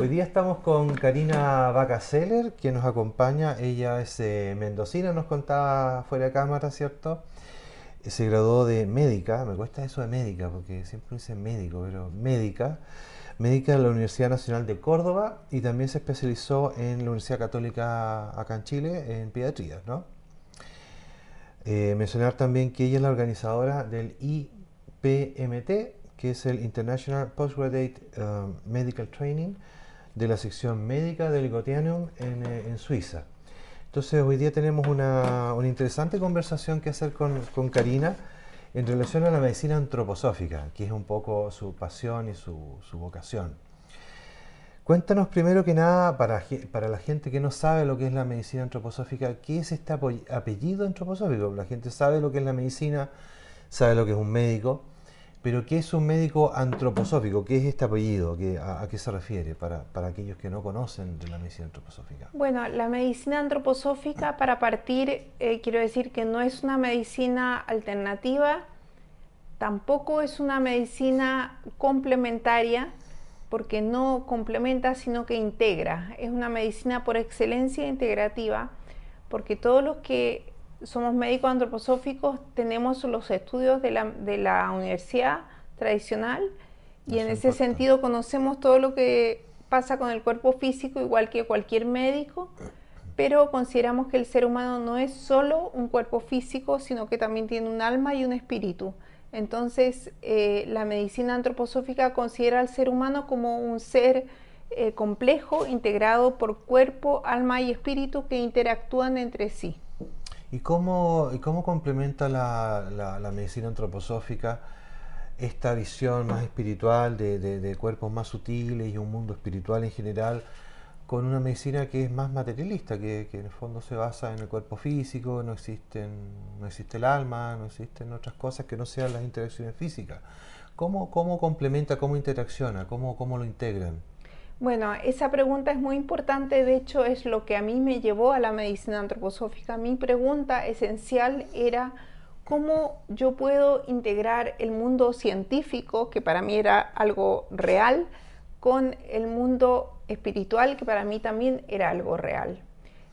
Hoy día estamos con Karina Bacaseller, quien nos acompaña. Ella es eh, mendocina, nos contaba fuera de cámara, ¿cierto? Se graduó de médica, me cuesta eso de médica, porque siempre dice médico, pero médica. Médica de la Universidad Nacional de Córdoba y también se especializó en la Universidad Católica acá en Chile en pediatría, ¿no? Eh, mencionar también que ella es la organizadora del IPMT, que es el International Postgraduate um, Medical Training de la sección médica del Gotianum en, eh, en, Suiza. Entonces hoy día tenemos una, una interesante conversación que hacer con, con, Karina en relación a la medicina antroposófica, que es un poco su pasión y su, su vocación. Cuéntanos primero que nada, para, para, la gente que no sabe lo que es la medicina antroposófica, ¿qué es este apellido antroposófico? La gente sabe lo que es la medicina, sabe lo que es un médico, pero ¿qué es un médico antroposófico? ¿Qué es este apellido? a, qué se refiere para, para, aquellos que no conocen de la medicina antroposófica? Bueno, la medicina antroposófica, para partir, eh, quiero decir que no es una medicina alternativa, tampoco es una medicina complementaria, porque no complementa, sino que integra. Es una medicina por excelencia integrativa, porque todos los que somos médicos antroposóficos, tenemos los estudios de la, de la universidad tradicional y en ese sentido conocemos todo lo que pasa con el cuerpo físico igual que cualquier médico, pero consideramos que el ser humano no es solo un cuerpo físico, sino que también tiene un alma y un espíritu. Entonces, eh, la medicina antroposófica considera al ser humano como un ser eh, complejo, integrado por cuerpo, alma y espíritu que interactúan entre sí. ¿Y cómo, y cómo complementa la, la, medicina antroposófica esta visión más espiritual de, de, cuerpos más sutiles y un mundo espiritual en general con una medicina que es más materialista, que, que, en el fondo se basa en el cuerpo físico, no, existen, no existe el alma, no existen otras cosas que no sean las interacciones físicas? ¿Cómo, cómo complementa, cómo interacciona, cómo, cómo lo integran? Bueno, esa pregunta es muy importante, de hecho es lo que a mí me llevó a la medicina antroposófica. Mi pregunta esencial era cómo yo puedo integrar el mundo científico, que para mí era algo real, con el mundo espiritual, que para mí también era algo real.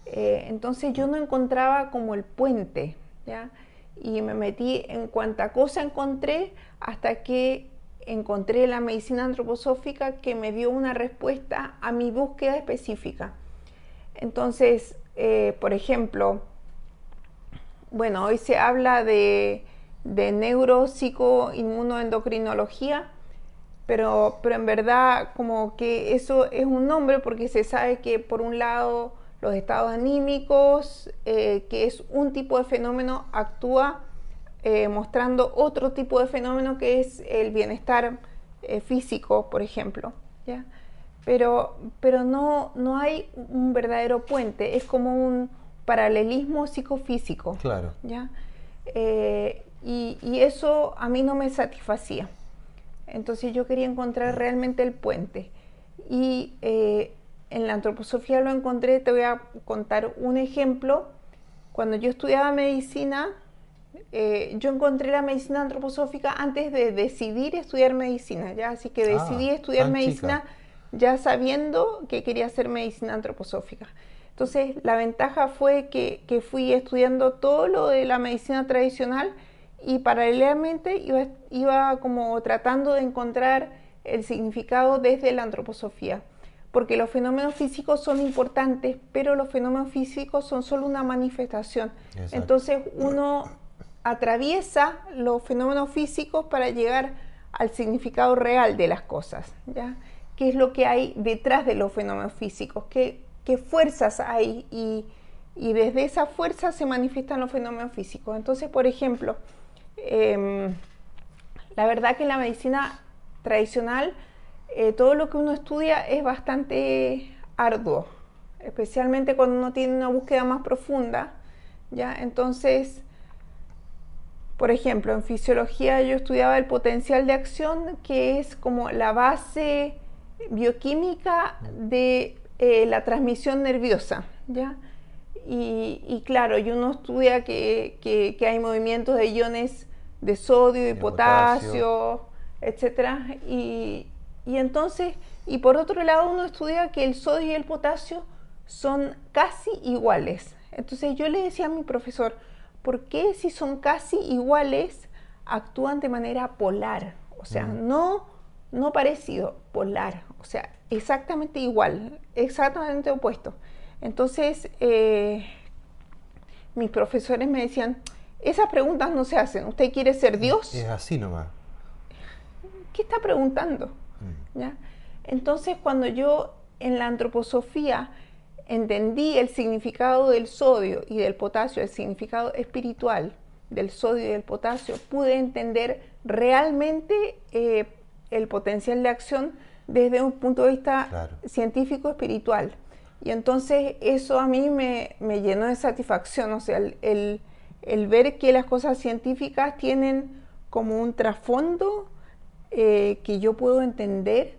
Eh, entonces yo no encontraba como el puente, ¿ya? Y me metí en cuanta cosa encontré hasta que encontré la medicina antroposófica que me dio una respuesta a mi búsqueda específica. Entonces, eh, por ejemplo, bueno, hoy se habla de, de neuropsicoinmunoendocrinología, pero, pero en verdad como que eso es un nombre porque se sabe que por un lado los estados anímicos, eh, que es un tipo de fenómeno, actúa eh, mostrando otro tipo de fenómeno que es el bienestar eh, físico, por ejemplo. ¿ya? Pero, pero no, no hay un verdadero puente, es como un paralelismo psicofísico. Claro. ¿ya? Eh, y, y, eso a mí no me satisfacía. Entonces yo quería encontrar realmente el puente. Y en la antroposofía lo encontré, te voy a contar un ejemplo. Cuando yo estudiaba medicina, eh, yo encontré la medicina antroposófica antes de decidir estudiar medicina, ¿ya? Así que ah, decidí estudiar medicina ya sabiendo que quería hacer medicina antroposófica. Entonces, la ventaja fue que, fui estudiando todo lo de la medicina tradicional y paralelamente iba, iba como tratando de encontrar el significado desde la antroposofía porque los fenómenos físicos son importantes, pero los fenómenos físicos son solo una manifestación. Entonces uno atraviesa los fenómenos físicos para llegar al significado real de las cosas, ¿ya? ¿Qué es lo que hay detrás de los fenómenos físicos? ¿Qué, qué fuerzas hay? Y, y, desde esa fuerza se manifiestan los fenómenos físicos. Entonces, por ejemplo, em, la verdad que en la medicina tradicional eh, todo lo que uno estudia es bastante arduo, especialmente cuando uno tiene una búsqueda más profunda, ¿ya? Entonces, por ejemplo, en fisiología yo estudiaba el potencial de acción, que es como la base bioquímica de eh, la transmisión nerviosa, ¿ya? Y, claro, y uno estudia que, hay movimientos de iones de sodio y, potasio, etc. Y, y, entonces Y por otro lado, uno estudia que el sodio y el potasio son casi iguales. Entonces yo le decía a mi profesor, ¿por qué si son casi iguales actúan de manera polar? O sea, no, no parecido, polar. O sea, exactamente igual, exactamente opuesto. Entonces, eh, mis profesores me decían, esas preguntas no se hacen. ¿Usted quiere ser Dios? Es así nomás. ¿Qué está preguntando? Mm. ¿Ya? Entonces, cuando yo en la antroposofía entendí el significado del sodio y del potasio, el significado espiritual del sodio y del potasio, pude entender realmente eh, el potencial de acción desde un punto de vista Claro. científico espiritual. Y entonces eso a mí me, me llenó de satisfacción, o sea, el, el- el ver que las cosas científicas tienen como un trasfondo eh, que yo puedo entender,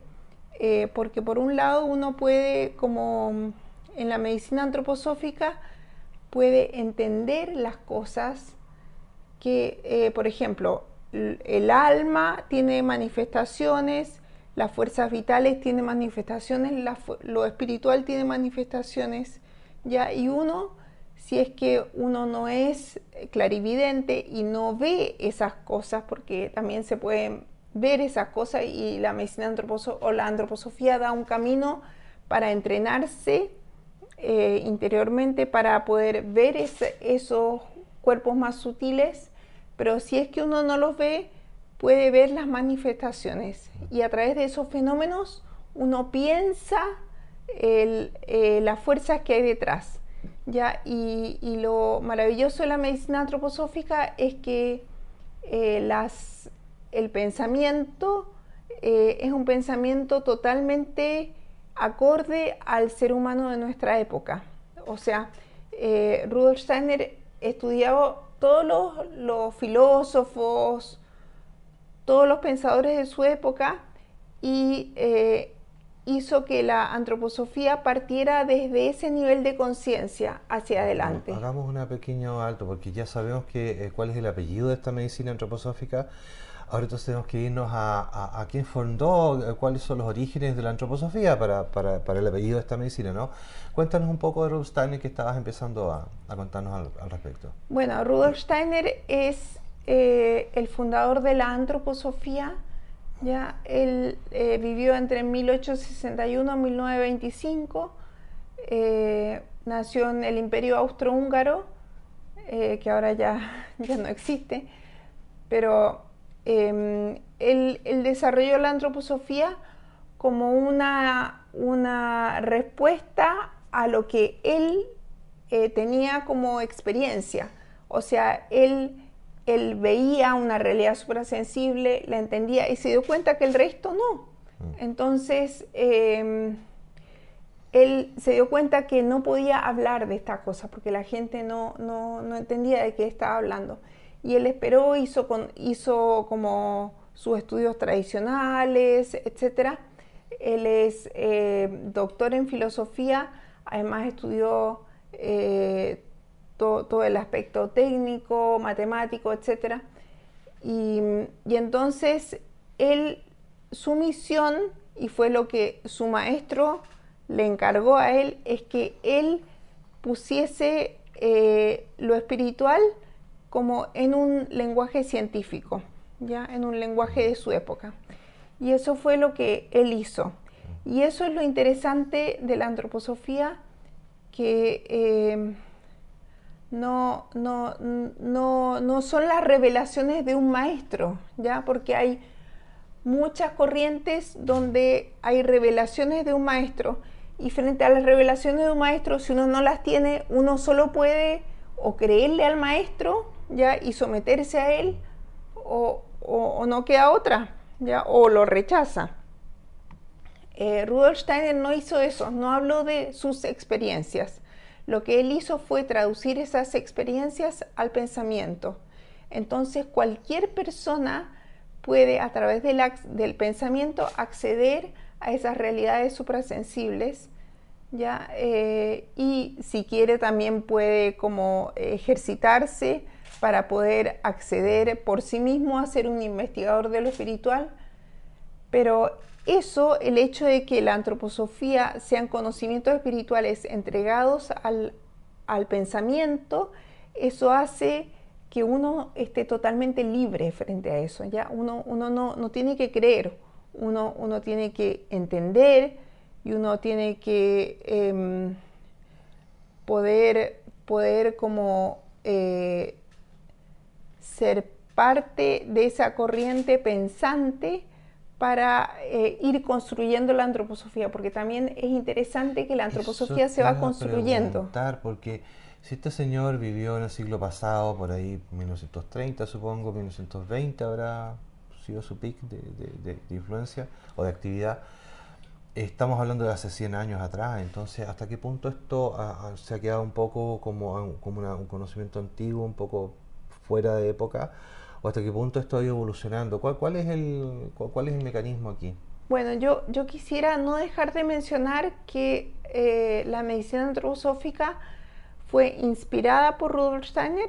eh, porque por un lado uno puede, como en la medicina antroposófica, puede entender las cosas que, eh, por ejemplo, el alma tiene manifestaciones, las fuerzas vitales tienen manifestaciones, lo espiritual tiene manifestaciones, ya, y uno, si es que uno no es clarividente y no ve esas cosas, porque también se pueden ver esas cosas y la medicina antroposo o la antroposofía da un camino para entrenarse eh, interiormente para poder ver esos cuerpos más sutiles, pero si es que uno no los ve, puede ver las manifestaciones y a través de esos fenómenos uno piensa eh, las fuerzas que hay detrás. ¿ya? Y, lo maravilloso de la medicina antroposófica es que eh, las, el pensamiento es un pensamiento totalmente acorde al ser humano de nuestra época. O sea, eh, Rudolf Steiner estudiaba todos los, los filósofos, todos los pensadores de su época y eh, hizo que la antroposofía partiera desde ese nivel de conciencia hacia adelante. Hagamos un pequeño alto, porque ya sabemos que, eh, cuál es el apellido de esta medicina antroposófica. Ahora entonces tenemos que irnos a, a- a quién fundó, eh, cuáles son los orígenes de la antroposofía para, para- para el apellido de esta medicina, ¿no? Cuéntanos un poco de Rudolf Steiner que estabas empezando a, contarnos al, al respecto. Bueno, Rudolf Steiner es eh, el fundador de la antroposofía. Ya, él eh, vivió entre 1861 y 1925. eh, nació en el Imperio Austrohúngaro, eh, que ahora ya, ya no existe, pero eh, él, él desarrolló la antroposofía como una, una respuesta a lo que él eh, tenía como experiencia. O sea, él, él veía una realidad suprasensible, la entendía y se dio cuenta que el resto no. Entonces, eh, él se dio cuenta que no podía hablar de esta cosa porque la gente no, no, no entendía de qué estaba hablando. Y él esperó, hizo, con, hizo como sus estudios tradicionales, etc. Él es eh, doctor en filosofía, además estudió eh, to- todo el aspecto técnico, matemático, etc. Y, y entonces él, su misión, y fue lo que su maestro le encargó a él, es que él pusiese eh, lo espiritual como en un lenguaje científico, ya en un lenguaje de su época. Y eso fue lo que él hizo. Y eso es lo interesante de la antroposofía, que eh, no, no, no, no son las revelaciones de un maestro, ¿ya? Porque hay muchas corrientes donde hay revelaciones de un maestro y frente a las revelaciones de un maestro, si uno no las tiene, uno solo puede o creerle al maestro, ¿ya? Y someterse a él o, o, no queda otra, ¿ya? O lo rechaza. Eh, Rudolf Steiner no hizo eso, no habló de sus experiencias. Lo que él hizo fue traducir esas experiencias al pensamiento. Entonces cualquier persona puede a través del, del pensamiento acceder a esas realidades suprasensibles, ¿ya? Eh, y si quiere también puede como ejercitarse para poder acceder por sí mismo a ser un investigador de lo espiritual Pero eso, el hecho de que la antroposofía sean conocimientos espirituales entregados al, al pensamiento, eso hace que uno esté totalmente libre frente a eso. ¿ya? Uno, uno no, no tiene que creer, uno, uno tiene que entender y uno tiene que em, poder, poder como eh, ser parte de esa corriente pensante para eh, ir construyendo la antroposofía, porque también es interesante que la antroposofía se va construyendo. Porque si este señor vivió en el siglo pasado, por ahí 1930 supongo, 1920 habrá sido su pic de, influencia o de actividad, estamos hablando de hace 100 años atrás, entonces hasta qué punto esto se ha quedado un poco como, como un conocimiento antiguo, un poco fuera de época, o hasta qué punto esto ha ido evolucionando. ¿Cuál, cuál, es, el, cuál, es el mecanismo aquí? Bueno, yo, yo quisiera no dejar de mencionar que eh, la medicina antroposófica fue inspirada por Rudolf Steiner,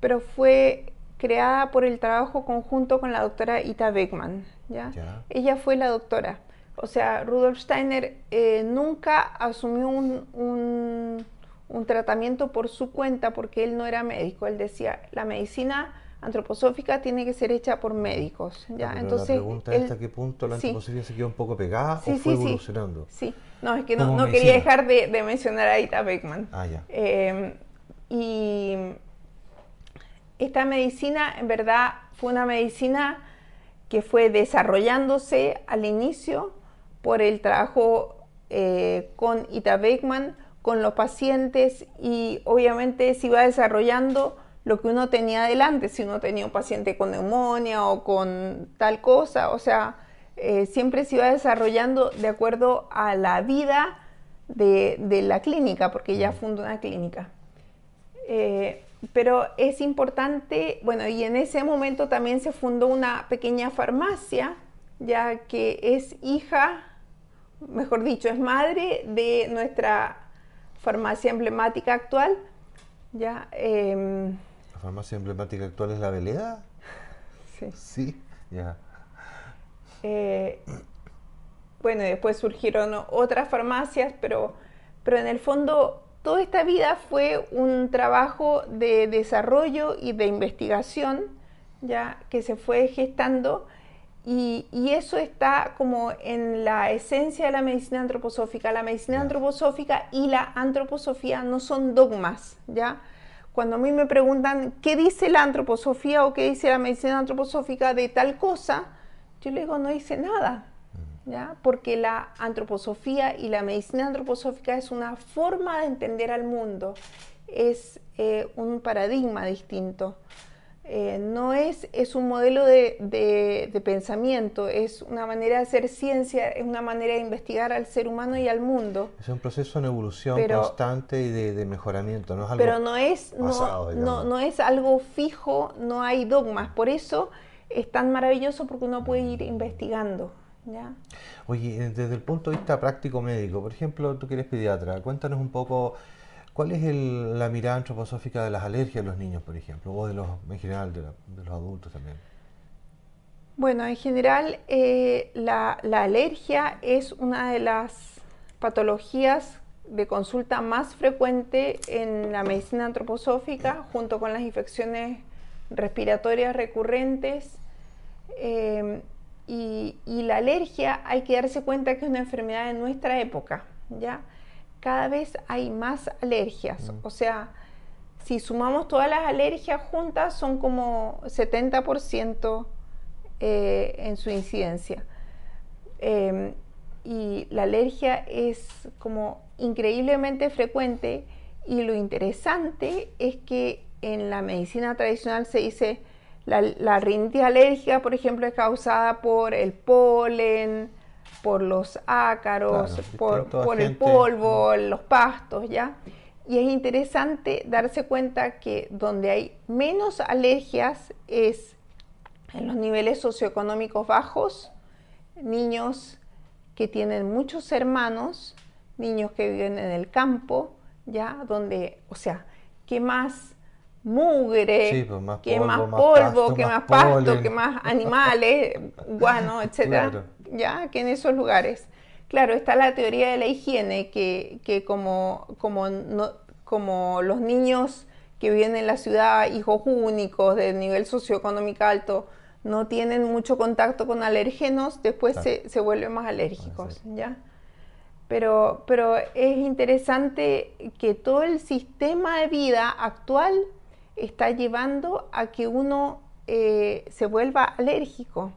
pero fue creada por el trabajo conjunto con la doctora Ita Beckman. ¿ya? Ella fue la doctora. O sea, Rudolf Steiner eh, nunca asumió un, un, un, tratamiento por su cuenta porque él no era médico. Él decía, la medicina antroposófica tiene que ser hecha por médicos. ¿ya? Entonces, la pregunta es hasta qué punto la antroposofía se quedó un poco pegada o fue evolucionando. Sí, no, es que no, no quería dejar de, de, mencionar a Ita Beckman. Ah, ya. Eh, y esta medicina, en verdad, fue una medicina que fue desarrollándose al inicio por el trabajo eh, con Ita Beckman, con los pacientes y obviamente se iba desarrollando lo que uno tenía adelante, si uno tenía un paciente con neumonía o con tal cosa, o sea, eh, siempre se iba desarrollando de acuerdo a la vida de, la clínica, porque ya fundó una clínica. Eh, pero es importante, bueno, y en ese momento también se fundó una pequeña farmacia, ya que es hija, mejor dicho, es madre de nuestra farmacia emblemática actual, ya. Em, farmacia emblemática actual es la Veleda? Sí. Sí, ya. Eh, bueno, después surgieron otras farmacias, pero, pero en el fondo toda esta vida fue un trabajo de desarrollo y de investigación, ya que se fue gestando. Y, eso está como en la esencia de la medicina antroposófica. La medicina antroposófica y la antroposofía no son dogmas, ¿ya? Cuando a mí me preguntan qué dice la antroposofía o qué dice la medicina antroposófica de tal cosa, yo le digo no dice nada, ¿ya? porque la antroposofía y la medicina antroposófica es una forma de entender al mundo, es eh, un paradigma distinto. Eh, no es, es un modelo de, pensamiento, es una manera de hacer ciencia, es una manera de investigar al ser humano y al mundo. Es un proceso en evolución constante y de, mejoramiento, no es algo Pero no es, no, no, es algo fijo, no hay dogmas, por eso es tan maravilloso porque uno puede ir investigando. ¿ya? Oye, desde el punto de vista práctico médico, por ejemplo, tú que eres pediatra, cuéntanos un poco ¿Cuál es la mirada antroposófica de las alergias de los niños, por ejemplo, o de los, en general de, los adultos también? Bueno, en general eh, la, alergia es una de las patologías de consulta más frecuente en la medicina antroposófica, junto con las infecciones respiratorias recurrentes. Y, y, la alergia hay que darse cuenta que es una enfermedad de nuestra época, ¿ya? Cada vez hay más alergias. O sea, si sumamos todas las alergias juntas, son como 70% eh, en su incidencia. Em, y la alergia es como increíblemente frecuente y lo interesante es que en la medicina tradicional se dice la, la rinitis alérgica, por ejemplo, es causada por el polen, por los ácaros, por, el polvo, los pastos, ¿ya? Y es interesante darse cuenta que donde hay menos alergias es en los niveles socioeconómicos bajos, niños que tienen muchos hermanos, niños que viven en el campo, ¿ya? Donde, o sea, ¿qué más mugre, pues, más que polvo, más más polvo, pasto, que más más pasto, polen. que más animales, guano, etcétera, Claro. Ya que en esos lugares. Claro, está la teoría de la higiene, que, que como, como, no- como los niños que viven en la ciudad, hijos únicos de nivel socioeconómico alto, no tienen mucho contacto con alérgenos, después Claro. se, se vuelven más alérgicos. ¿ya? Pero, pero es interesante que todo el sistema de vida actual está llevando a que uno eh, se vuelva alérgico.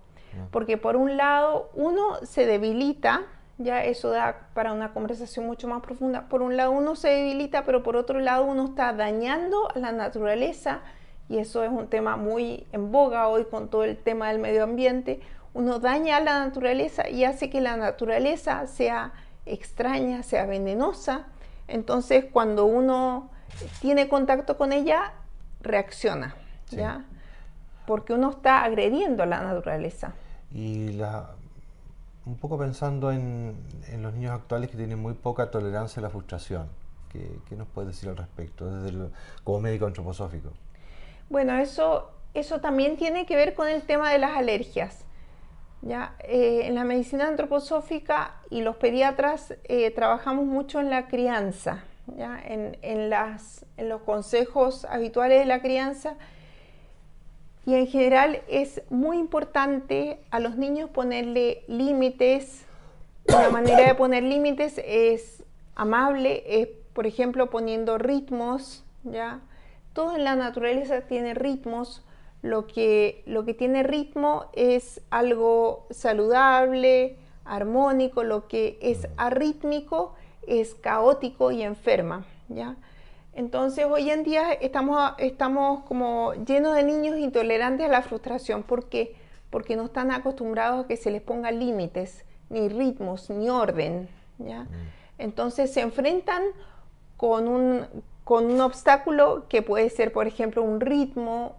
Porque por un lado uno se debilita, ya eso da para una conversación mucho más profunda, por un lado uno se debilita, pero por otro lado uno está dañando a la naturaleza y eso es un tema muy en boga hoy con todo el tema del medio ambiente. Uno daña a la naturaleza y hace que la naturaleza sea extraña, sea venenosa. Entonces cuando uno tiene contacto con ella, reacciona, Sí. ¿ya? Porque uno está agrediendo a la naturaleza. Y la, un poco pensando en, en los niños actuales que tienen muy poca tolerancia a la frustración. ¿Qué, nos puedes decir al respecto como médico antroposófico? Bueno, eso, eso también tiene que ver con el tema de las alergias. ¿ya? Eh, en la medicina antroposófica y los pediatras eh, trabajamos mucho en la crianza, ¿ya? En, en las, en los consejos habituales de la crianza. Y en general es muy importante a los niños ponerle límites. Una manera de poner límites es amable, es por ejemplo poniendo ritmos, ¿ya? Todo en la naturaleza tiene ritmos. Lo que, lo que tiene ritmo es algo saludable, armónico, lo que es arrítmico es caótico y enferma, ¿ya? Entonces hoy en día estamos, estamos como llenos de niños intolerantes a la frustración. ¿Por qué? Porque no están acostumbrados a que se les ponga límites, ni ritmos, ni orden. ¿ya? Entonces se enfrentan con un, con un obstáculo que puede ser, por ejemplo, un ritmo,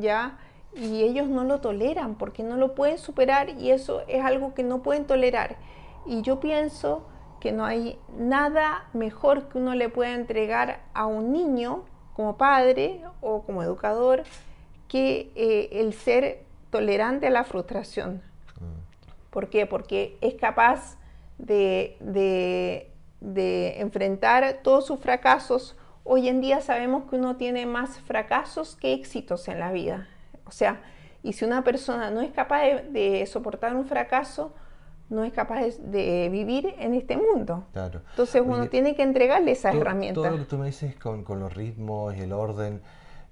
¿ya? Y ellos no lo toleran porque no lo pueden superar y eso es algo que no pueden tolerar. Y yo pienso que no hay nada mejor que uno le pueda entregar a un niño como padre o como educador que eh, el ser tolerante a la frustración. ¿Por qué? Porque es capaz de, de, de enfrentar todos sus fracasos. Hoy en día sabemos que uno tiene más fracasos que éxitos en la vida. O sea, y si una persona no es capaz de, de soportar un fracaso, no es capaz de, de vivir en este mundo. Claro. Entonces uno Oye, tiene que entregarle esas todo, herramientas. Todo lo que tú me dices con, con los ritmos y el orden,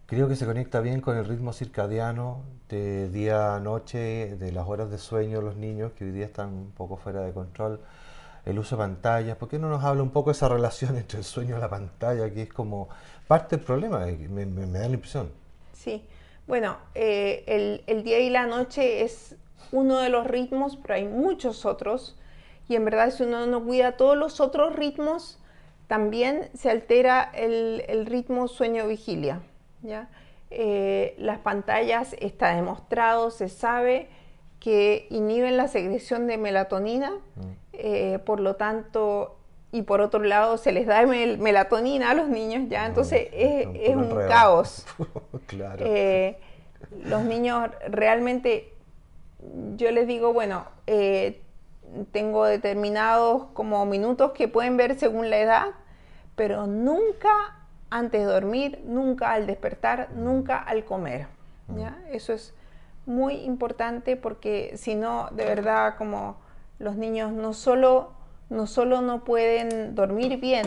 creo que se conecta bien con el ritmo circadiano de día a noche, de las horas de sueño de los niños, que hoy día están un poco fuera de control. El uso de pantallas, ¿por qué no nos habla un poco de esa relación entre el sueño y la pantalla, que es como parte del problema? Me, me- me da la impresión. Sí, bueno, eh, el, el día y la noche es uno de los ritmos, pero hay muchos otros. Y en verdad, si uno no cuida todos los otros ritmos, también se altera el, el ritmo sueño-vigilia. ¿ya? Eh, las pantallas está demostrado, se sabe que inhiben la secreción de melatonina, eh, por lo tanto, y por otro lado se les da mel- melatonina a los niños, ya, entonces es, un es caos. claro. Eh, los niños realmente, yo les digo, bueno, eh, tengo determinados como minutos que pueden ver según la edad, pero nunca antes de dormir, nunca al despertar, nunca al comer. ¿ya? Eso es muy importante porque si no, de verdad, como los niños no solo, no solo no pueden dormir bien,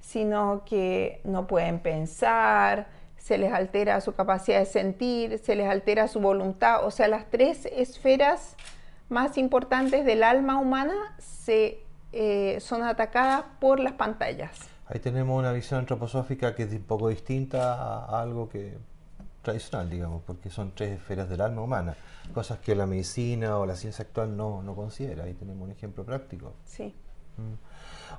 sino que no pueden pensar, se les altera su capacidad de sentir, se les altera su voluntad, o sea, las tres esferas más importantes del alma humana se, eh, son atacadas por las pantallas. Ahí tenemos una visión antroposófica que es un poco distinta a, algo que tradicional, digamos, porque son tres esferas del alma humana, cosas que la medicina o la ciencia actual no, no considera. Ahí tenemos un ejemplo práctico. Sí.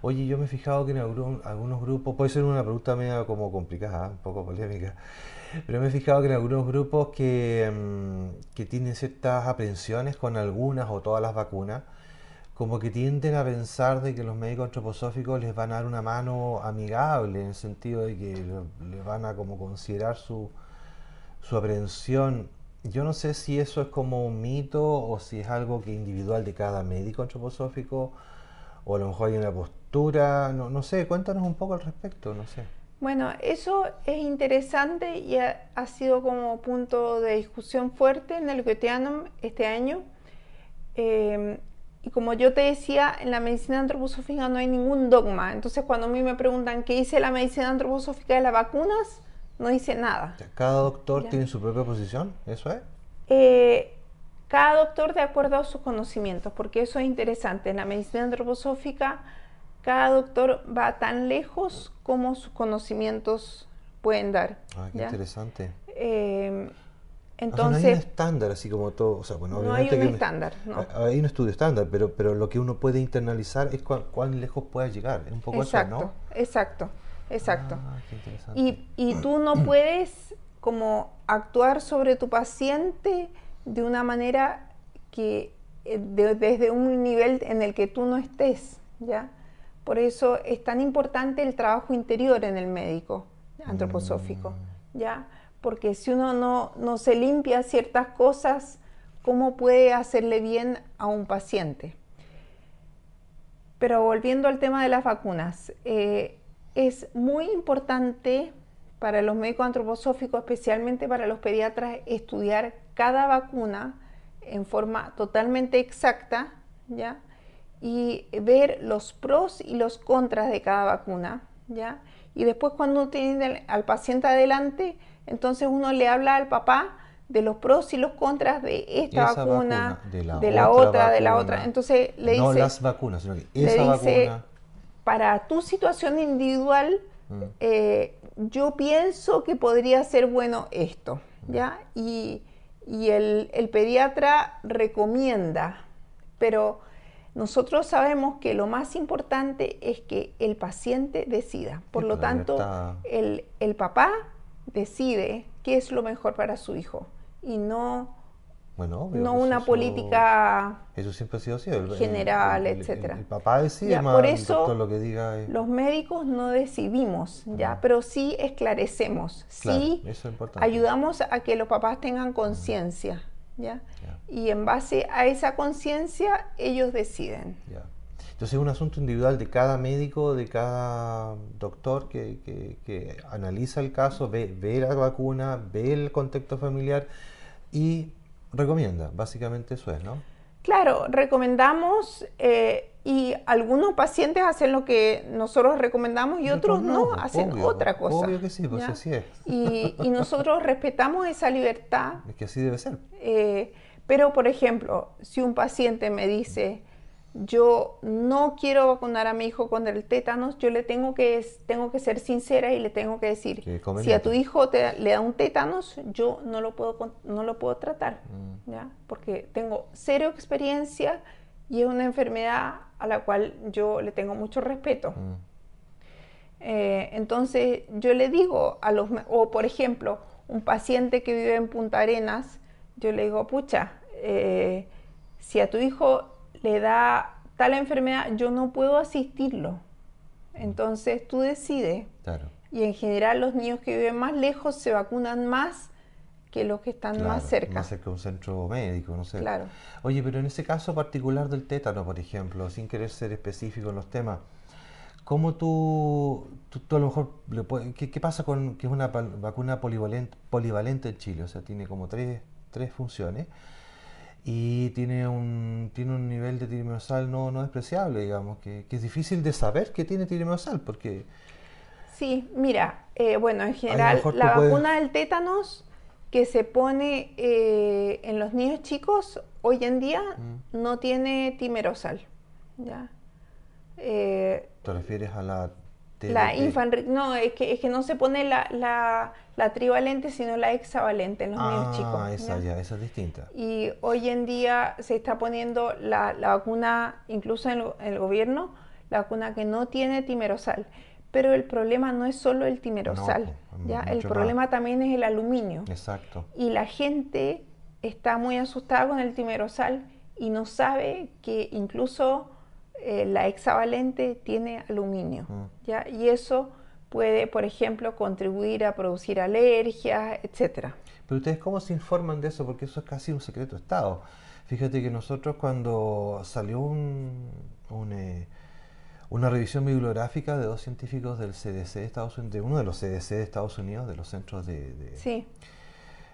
Oye, yo me he fijado que en algún- algunos grupos, puede ser una pregunta media como complicada, un poco polémica, pero me he fijado que en algunos grupos que, mm, que tienen ciertas aprensiones con algunas o todas las vacunas, como que tienden a pensar de que los médicos antroposóficos les van a dar una mano amigable, en el sentido de que les van a como considerar su, su aprehensión. Yo no sé si eso es como un mito o si es algo que individual de cada médico antroposófico o a lo mejor hay una postura, no, no sé, cuéntanos un poco al respecto, no sé. Bueno, eso es interesante y ha, sido como punto de discusión fuerte en el Goetheanum este año. Em, y como yo te decía, en la medicina antroposófica no hay ningún dogma. Entonces, cuando a mí me preguntan qué dice la medicina antroposófica de las vacunas, no dice nada. ¿Cada doctor tiene su propia posición? ¿Eso es? Eh, cada doctor de acuerdo a sus conocimientos, porque eso es interesante. En la medicina antroposófica, cada doctor va tan lejos como sus conocimientos pueden dar. Ah, qué interesante. Eh, entonces, no hay un estándar, así como todo. O sea, bueno, no hay un estándar. No. Hay un estudio estándar, pero, pero lo que uno puede internalizar es cuán, lejos puede llegar. Es un poco exacto, eso, ¿no? Exacto, exacto. Ah, qué interesante. Y, y tú no puedes como actuar sobre tu paciente de una manera que eh, desde un nivel en el que tú no estés, ¿ya? Por eso es tan importante el trabajo interior en el médico antroposófico, mm. ¿ya? Porque si uno no, no, se limpia ciertas cosas, ¿cómo puede hacerle bien a un paciente? Pero volviendo al tema de las vacunas, eh, es muy importante para los médicos antroposóficos, especialmente para los pediatras, estudiar cada vacuna en forma totalmente exacta, ¿ya? Y ver los pros y los contras de cada vacuna, ¿ya? Y después cuando uno tiene al paciente adelante, entonces uno le habla al papá de los pros y los contras de esta vacuna, de la, otra, de la otra. Entonces le dice... No las vacunas, sino que esa vacuna... Para tu situación individual, mm. eh, yo pienso que podría ser bueno esto, ¿ya? Y, el, pediatra recomienda, pero nosotros sabemos que lo más importante es que el paciente decida. Por lo tanto, el, el papá decide qué es lo mejor para su hijo y no no pues una política eso siempre ha sido así, general, etcétera. El, papá decide más, por eso lo que diga. Los médicos no decidimos, ya, pero sí esclarecemos, sí ayudamos a que los papás tengan conciencia, ¿ya? Y en base a esa conciencia ellos deciden. Entonces es un asunto individual de cada médico, de cada doctor que, que, analiza el caso, ve, ve la vacuna, ve el contexto familiar y recomienda, básicamente eso es, ¿no? Claro, recomendamos eh, y algunos pacientes hacen lo que nosotros recomendamos y, otros, no, pues, hacen otra cosa. Obvio que sí, pues así es. Y, y, nosotros respetamos esa libertad. Es que así debe ser. Eh, pero, por ejemplo, si un paciente me dice, yo no quiero vacunar a mi hijo con el tétanos, yo le tengo que, tengo que ser sincera y le tengo que decir, si a tu hijo te, le da un tétanos, yo no lo puedo, no lo puedo tratar, mm. ¿ya? porque tengo cero experiencia y es una enfermedad a la cual yo le tengo mucho respeto. Mm. Eh, entonces yo le digo a los, o por ejemplo, un paciente que vive en Punta Arenas, yo le digo, pucha, eh, si a tu hijo le da tal enfermedad, yo no puedo asistirlo. Entonces tú decides. Y en general los niños que viven más lejos se vacunan más que los que están más cerca. Más cerca de un centro médico, no sé. Claro. Oye, pero en ese caso particular del tétano, por ejemplo, sin querer ser específico en los temas, ¿cómo tú, tú, a lo mejor, ¿qué, pasa con que es una vacuna polivalente, polivalente en Chile? O sea, tiene como tres, tres funciones y tiene un, tiene un nivel de tirimeosal no, no despreciable, digamos, que, es difícil de saber que tiene tirimeosal, porque... Sí, mira, eh, bueno, en general la vacuna del tétanos que se pone eh, en los niños chicos hoy en día mm. no tiene timerosal, ¿ya? Eh, ¿Te refieres a la la infant, no, es que, es que no se pone la, la, la trivalente, sino la hexavalente en los niños ah, chicos. Ah, esa ya, esa es distinta. Y hoy en día se está poniendo la, la vacuna, incluso en el, gobierno, la vacuna que no tiene timerosal. Pero el problema no es solo el timerosal, ¿ya? El problema también es el aluminio. Exacto. Y la gente está muy asustada con el timerosal y no sabe que incluso eh, la hexavalente tiene aluminio, mm. ¿ya? Y eso puede, por ejemplo, contribuir a producir alergias, etcétera. Pero ustedes cómo se informan de eso, porque eso es casi un secreto de Estado. Fíjate que nosotros cuando salió un, eh, una revisión bibliográfica de dos científicos del CDC de Estados Unidos, de uno de los CDC de Estados Unidos, de los centros de,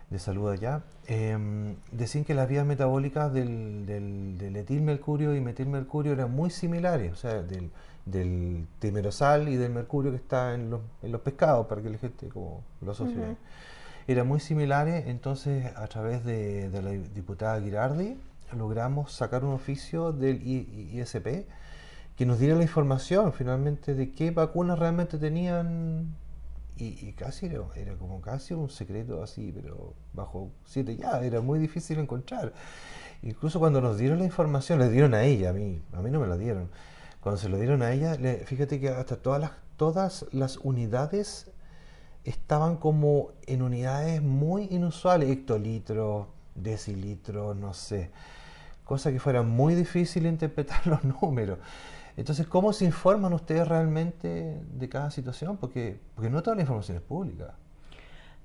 de salud allá, em, decían que las vías metabólicas del, del, etilmercurio y metilmercurio eran muy similares, o sea, del, del timerosal y del mercurio que está en los, en los pescados, para que la gente como lo asocie. Eran muy similares, entonces a través de, de, la diputada Girardi logramos sacar un oficio del ISP que nos diera la información finalmente de qué vacunas realmente tenían y, casi era, era, como casi un secreto así, pero bajo siete ya, era muy difícil encontrar. Incluso cuando nos dieron la información, le dieron a ella, a mí, a mí no me la dieron. Cuando se lo dieron a ella, fíjate que hasta todas las, todas las unidades estaban como en unidades muy inusuales, hectolitros, decilitros, no sé, cosa que fuera muy difícil interpretar los números. Entonces, ¿cómo se informan ustedes realmente de cada situación? Porque, porque no toda la información es pública.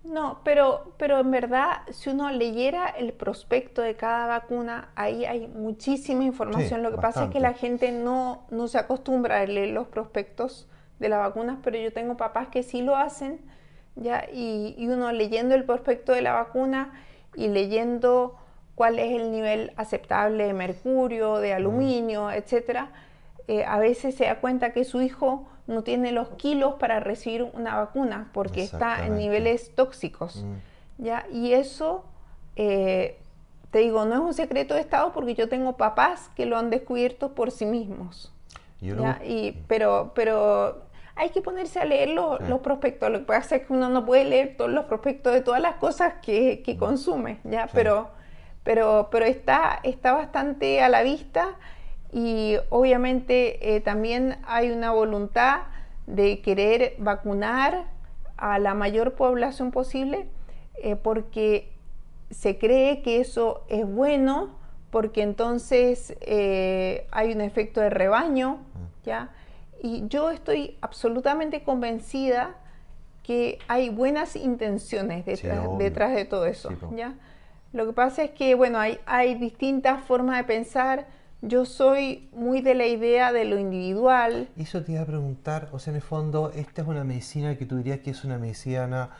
No, pero, pero en verdad, si uno leyera el prospecto de cada vacuna, ahí hay muchísima información. Lo que pasa es que la gente no, no se acostumbra a leer los prospectos de las vacunas, pero yo tengo papás que sí lo hacen, ¿ya? Y, y uno leyendo el prospecto de la vacuna y leyendo cuál es el nivel aceptable de mercurio, de aluminio, etcétera, eh, a veces se da cuenta que su hijo no tiene los kilos para recibir una vacuna porque está en niveles tóxicos. Mm. ¿ya? Y eso, eh, te digo, no es un secreto de Estado porque yo tengo papás que lo han descubierto por sí mismos. Y, pero, pero hay que ponerse a leer los, prospectos. Lo que pasa es que uno no puede leer todos los prospectos de todas las cosas que, que mm. consume, ¿ya? Pero, pero, pero está, está bastante a la vista y obviamente eh, también hay una voluntad de querer vacunar a la mayor población posible eh, porque se cree que eso es bueno porque entonces eh, hay un efecto de rebaño, mm. ¿ya? Y yo estoy absolutamente convencida que hay buenas intenciones detrás, detrás de todo eso, ¿ya? Lo que pasa es que, bueno, hay, hay distintas formas de pensar, yo soy muy de la idea de lo individual. Eso te iba a preguntar, o sea, en el fondo, esta es una medicina que tú dirías que es una medicina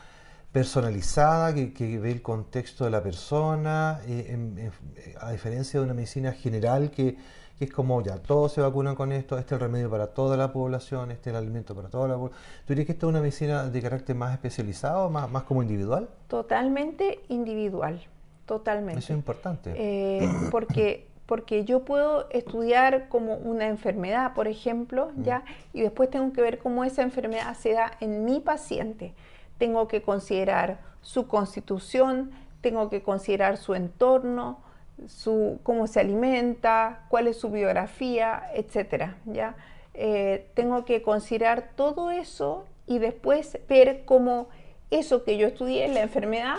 personalizada, que, ve el contexto de la persona, eh, a diferencia de una medicina general que, es como ya, todos se vacunan con esto, este es el remedio para toda la población, este es el alimento para toda la población. ¿Tú dirías que esta es una medicina de carácter más especializado, más, más como individual? Totalmente individual, totalmente. Eso es importante. Eh, porque porque yo puedo estudiar como una enfermedad, por ejemplo, mm. ¿ya? Y después tengo que ver cómo esa enfermedad se da en mi paciente. Tengo que considerar su constitución, tengo que considerar su entorno, su, cómo se alimenta, cuál es su biografía, etcétera, ¿ya? Eh, tengo que considerar todo eso y después ver cómo eso que yo estudié, la enfermedad,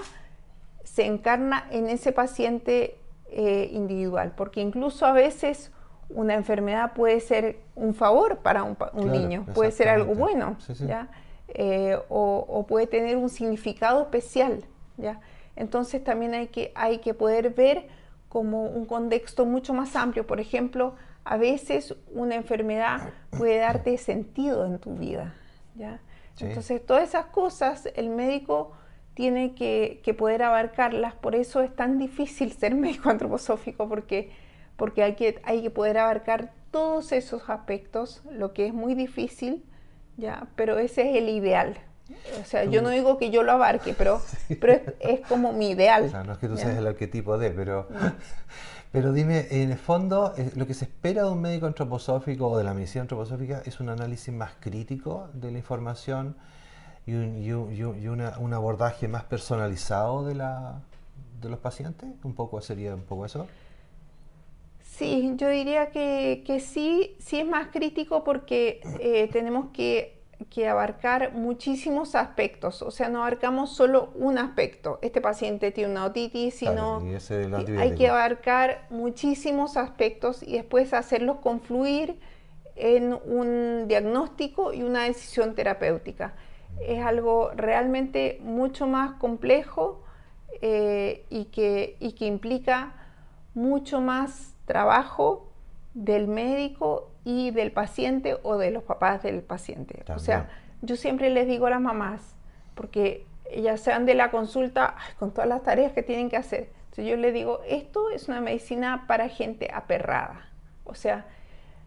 se encarna en ese paciente eh, individual, porque incluso a veces una enfermedad puede ser un favor para un, niño, puede ser algo bueno, ¿ya? Eh, o, puede tener un significado especial, ¿ya? Entonces también hay que, hay que poder ver como un contexto mucho más amplio. Por ejemplo, a veces una enfermedad puede darte sentido en tu vida, ¿ya? Entonces todas esas cosas el médico tiene que, poder abarcarlas. Por eso es tan difícil ser médico antroposófico, porque, porque hay, que, hay que poder abarcar todos esos aspectos, lo que es muy difícil, ¿ya? pero ese es el ideal. O sea, yo no digo que yo lo abarque, pero, pero es, como mi ideal. no es que tú seas el arquetipo de, pero, pero dime, en el fondo, eh, lo que se espera de un médico antroposófico o de la medicina antroposófica es un análisis más crítico de la información, y, un, un, abordaje más personalizado de, la, de los pacientes? ¿Un poco sería un poco eso? Sí, yo diría que, que sí, sí es más crítico porque eh, tenemos que que abarcar muchísimos aspectos, o sea, no abarcamos solo un aspecto. Este paciente tiene una otitis, sino hay que abarcar muchísimos aspectos y después hacerlos confluir en un diagnóstico y una decisión terapéutica. Es algo realmente mucho más complejo eh, y, que, y que implica mucho más trabajo del médico y del paciente o de los papás del paciente. O sea, yo siempre les digo a las mamás, porque ellas sean de la consulta con todas las tareas que tienen que hacer. Entonces yo les digo, esto es una medicina para gente aperrada. O sea,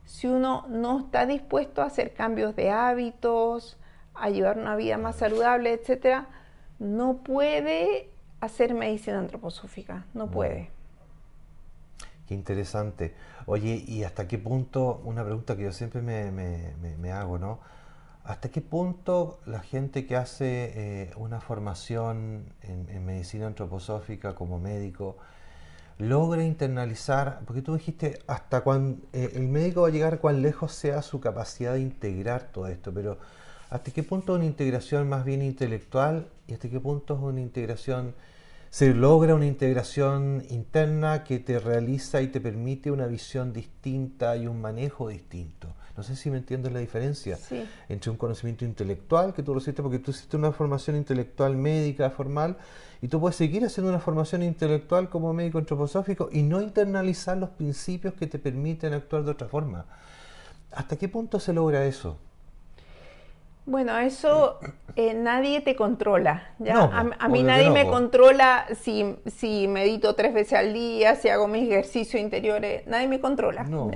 si uno no está dispuesto a hacer cambios de hábitos, a llevar una vida más saludable, etcétera, no puede hacer medicina antroposófica, no puede. Qué interesante. Oye, ¿y hasta qué punto, una pregunta que yo siempre me, hago, ¿no? ¿Hasta qué punto la gente que hace eh, una formación en, medicina antroposófica como médico logra internalizar, porque tú dijiste hasta cuando eh, el médico va a llegar cuán lejos sea su capacidad de integrar todo esto, pero hasta qué punto es una integración más bien intelectual y hasta qué punto es una integración se logra una integración interna que te realiza y te permite una visión distinta y un manejo distinto. No sé si me entiendes la diferencia entre un conocimiento intelectual, que tú lo hiciste porque tú hiciste una formación intelectual médica formal, y tú puedes seguir haciendo una formación intelectual como médico antroposófico y no internalizar los principios que te permiten actuar de otra forma. ¿Hasta qué punto se logra eso? Bueno, eso eh, nadie te controla. ¿ya? a, mí nadie me controla si, si medito tres veces al día, si hago mis ejercicios interiores, nadie me controla. No,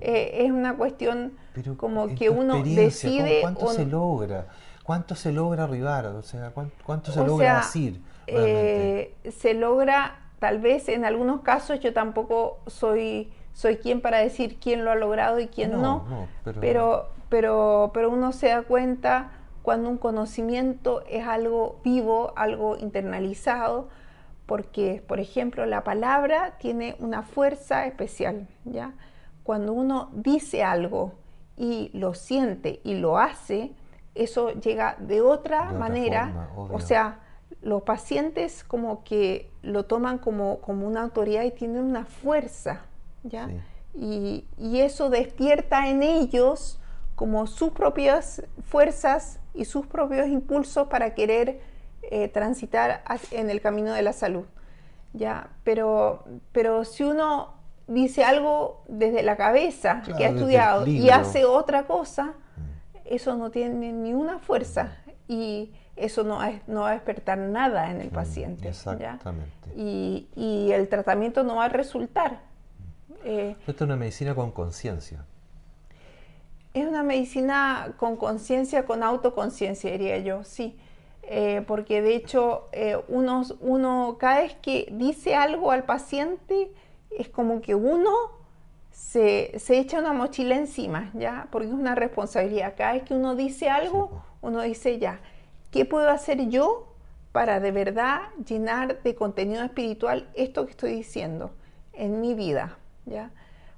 eh, es una cuestión como que uno decide. ¿Cuánto se logra? ¿Cuánto se logra arribar? O sea, ¿cuánto, se logra decir? Eh, se logra, tal vez en algunos casos, yo tampoco soy soy quien para decir quién lo ha logrado y quién no, pero, pero, pero, uno se da cuenta cuando un conocimiento es algo vivo, algo internalizado, porque, por ejemplo, la palabra tiene una fuerza especial, ¿ya? Cuando uno dice algo y lo siente y lo hace, eso llega de otra manera, o sea, los pacientes como que lo toman como, como una autoridad y tienen una fuerza, ¿ya? Y, eso despierta en ellos como sus propias fuerzas y sus propios impulsos para querer eh, transitar en el camino de la salud. ¿ya? Pero, pero si uno dice algo desde la cabeza que ha estudiado y hace otra cosa, mm. eso no tiene ni una fuerza y eso no, no va a despertar nada en el mm, paciente. Exactamente. Y, y, el tratamiento no va a resultar. Eh, Esto es una medicina con conciencia. Es una medicina con conciencia, con autoconciencia, diría yo, sí. Eh, porque de hecho eh, uno, uno cada vez que dice algo al paciente es como que uno se, se, echa una mochila encima, ¿ya? Porque es una responsabilidad. Cada vez que uno dice algo, uno dice ya, ¿qué puedo hacer yo para de verdad llenar de contenido espiritual esto que estoy diciendo en mi vida?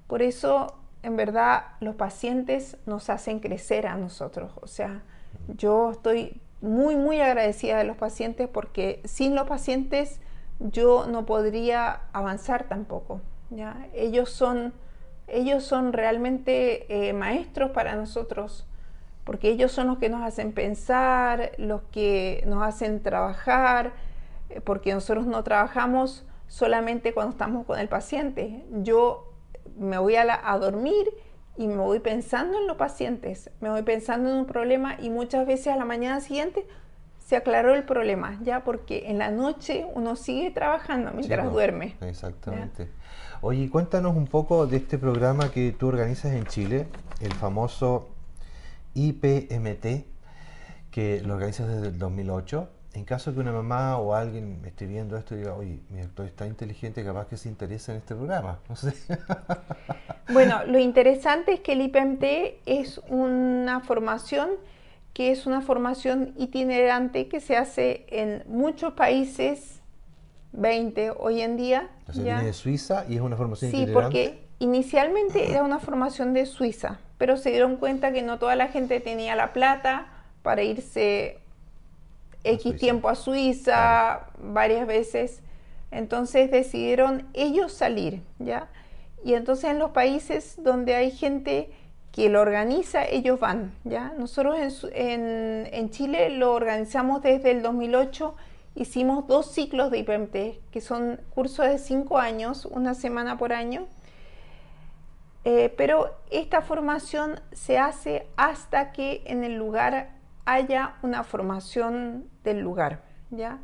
Por eso, en verdad, los pacientes nos hacen crecer a nosotros. O sea, yo estoy muy, muy agradecida de los pacientes porque sin los pacientes yo no podría avanzar tampoco. ¿ya? Ellos, son, ellos son realmente eh, maestros para nosotros porque ellos son los que nos hacen pensar, los que nos hacen trabajar, eh, porque nosotros no trabajamos solamente cuando estamos con el paciente. Yo me voy a, dormir y me voy pensando en los pacientes, me voy pensando en un problema y muchas veces a la mañana siguiente se aclaró el problema, ya porque en la noche uno sigue trabajando mientras duerme. Exactamente. Oye, cuéntanos un poco de este programa que tú organizas en Chile, el famoso IPMT, que lo organizas desde el 2008 en caso que una mamá o alguien esté viendo esto y diga, oye, mi actor está inteligente, capaz que se interesa en este programa, no sé. Bueno, lo interesante es que el IPMT es una formación que es una formación itinerante que se hace en muchos países, 20 hoy en día. O viene de Suiza y es una formación itinerante. Sí, porque inicialmente era una formación de Suiza, pero se dieron cuenta que no toda la gente tenía la plata para irse X tiempo a Suiza varias veces. Entonces decidieron ellos salir, ¿ya? Y entonces en los países donde hay gente que lo organiza, ellos van, ¿ya? Nosotros en, en, Chile lo organizamos desde el 2008, hicimos dos ciclos de IPMT, que son cursos de cinco años, una semana por año, eh, pero esta formación se hace hasta que en el lugar haya una formación del lugar, ¿ya?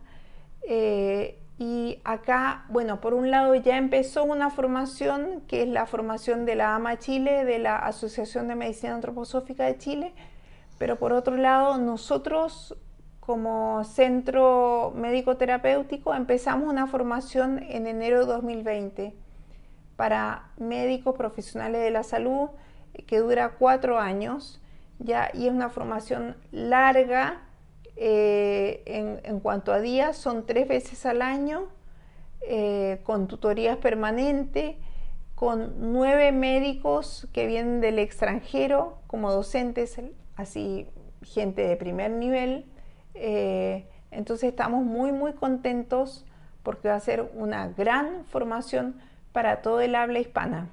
Eh, y acá, bueno, por un lado ya empezó una formación que es la formación de la AMA Chile, de la Asociación de Medicina Antroposófica de Chile, pero por otro lado nosotros como centro médico terapéutico empezamos una formación en enero de 2020 para médicos profesionales de la salud que dura cuatro años ya y es una formación larga eh, en, cuanto a días, son tres veces al año, eh, con tutorías permanentes, con nueve médicos que vienen del extranjero como docentes, así gente de primer nivel. Eh, entonces estamos muy, muy contentos porque va a ser una gran formación para todo el habla hispana.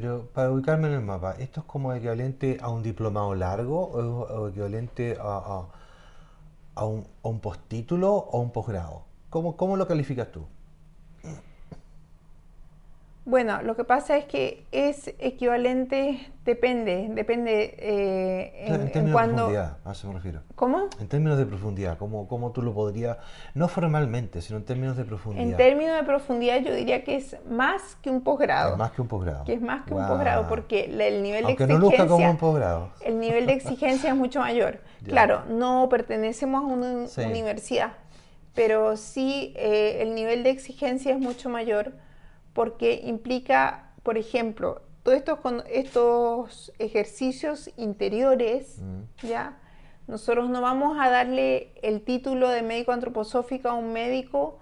Pero para ubicarme en el mapa, ¿esto es como equivalente a un diplomado largo o, equivalente a a un, a un postítulo o un posgrado? ¿Cómo, ¿Cómo lo calificas tú? Bueno, lo que pasa es que es equivalente, depende, depende eh, en, en, términos de profundidad, a eso me refiero. ¿Cómo? En términos de profundidad, ¿cómo, ¿cómo, tú lo podrías, no formalmente, sino en términos de profundidad? En términos de profundidad yo diría que es más que un posgrado. Es más que un posgrado. Que es más que un posgrado, porque el nivel de exigencia... no como un posgrado. El nivel de exigencia es mucho mayor. Claro, no pertenecemos a una universidad, pero sí eh, el nivel de exigencia es mucho mayor porque implica, por ejemplo, todos estos, estos ejercicios interiores, mm. ¿ya? Nosotros no vamos a darle el título de médico antroposófico a un médico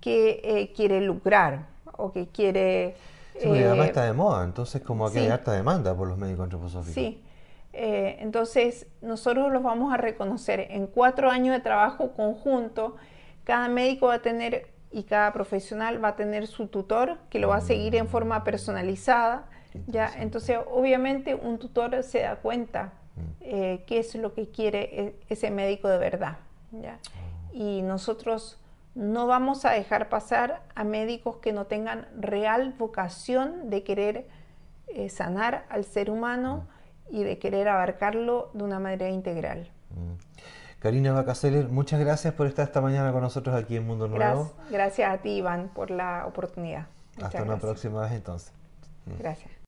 que eh, quiere lucrar o que quiere... Sí, porque además eh, está de moda, entonces como que hay harta demanda por los médicos antroposóficos. Sí, eh, entonces nosotros los vamos a reconocer en cuatro años de trabajo conjunto. Cada médico va a tener y cada profesional va a tener su tutor que lo va a seguir en forma personalizada. ¿ya? Entonces, obviamente, un tutor se da cuenta mm. eh, qué es lo que quiere e, ese médico de verdad. ¿ya? Ah. Y nosotros no vamos a dejar pasar a médicos que no tengan real vocación de querer eh, sanar al ser humano mm. y de querer abarcarlo de una manera integral. Mm. Karina Bacaseller, muchas gracias por estar esta mañana con nosotros aquí en Mundo Nuevo. Gracias, a ti, Iván, por la oportunidad. Hasta una próxima vez entonces. Gracias.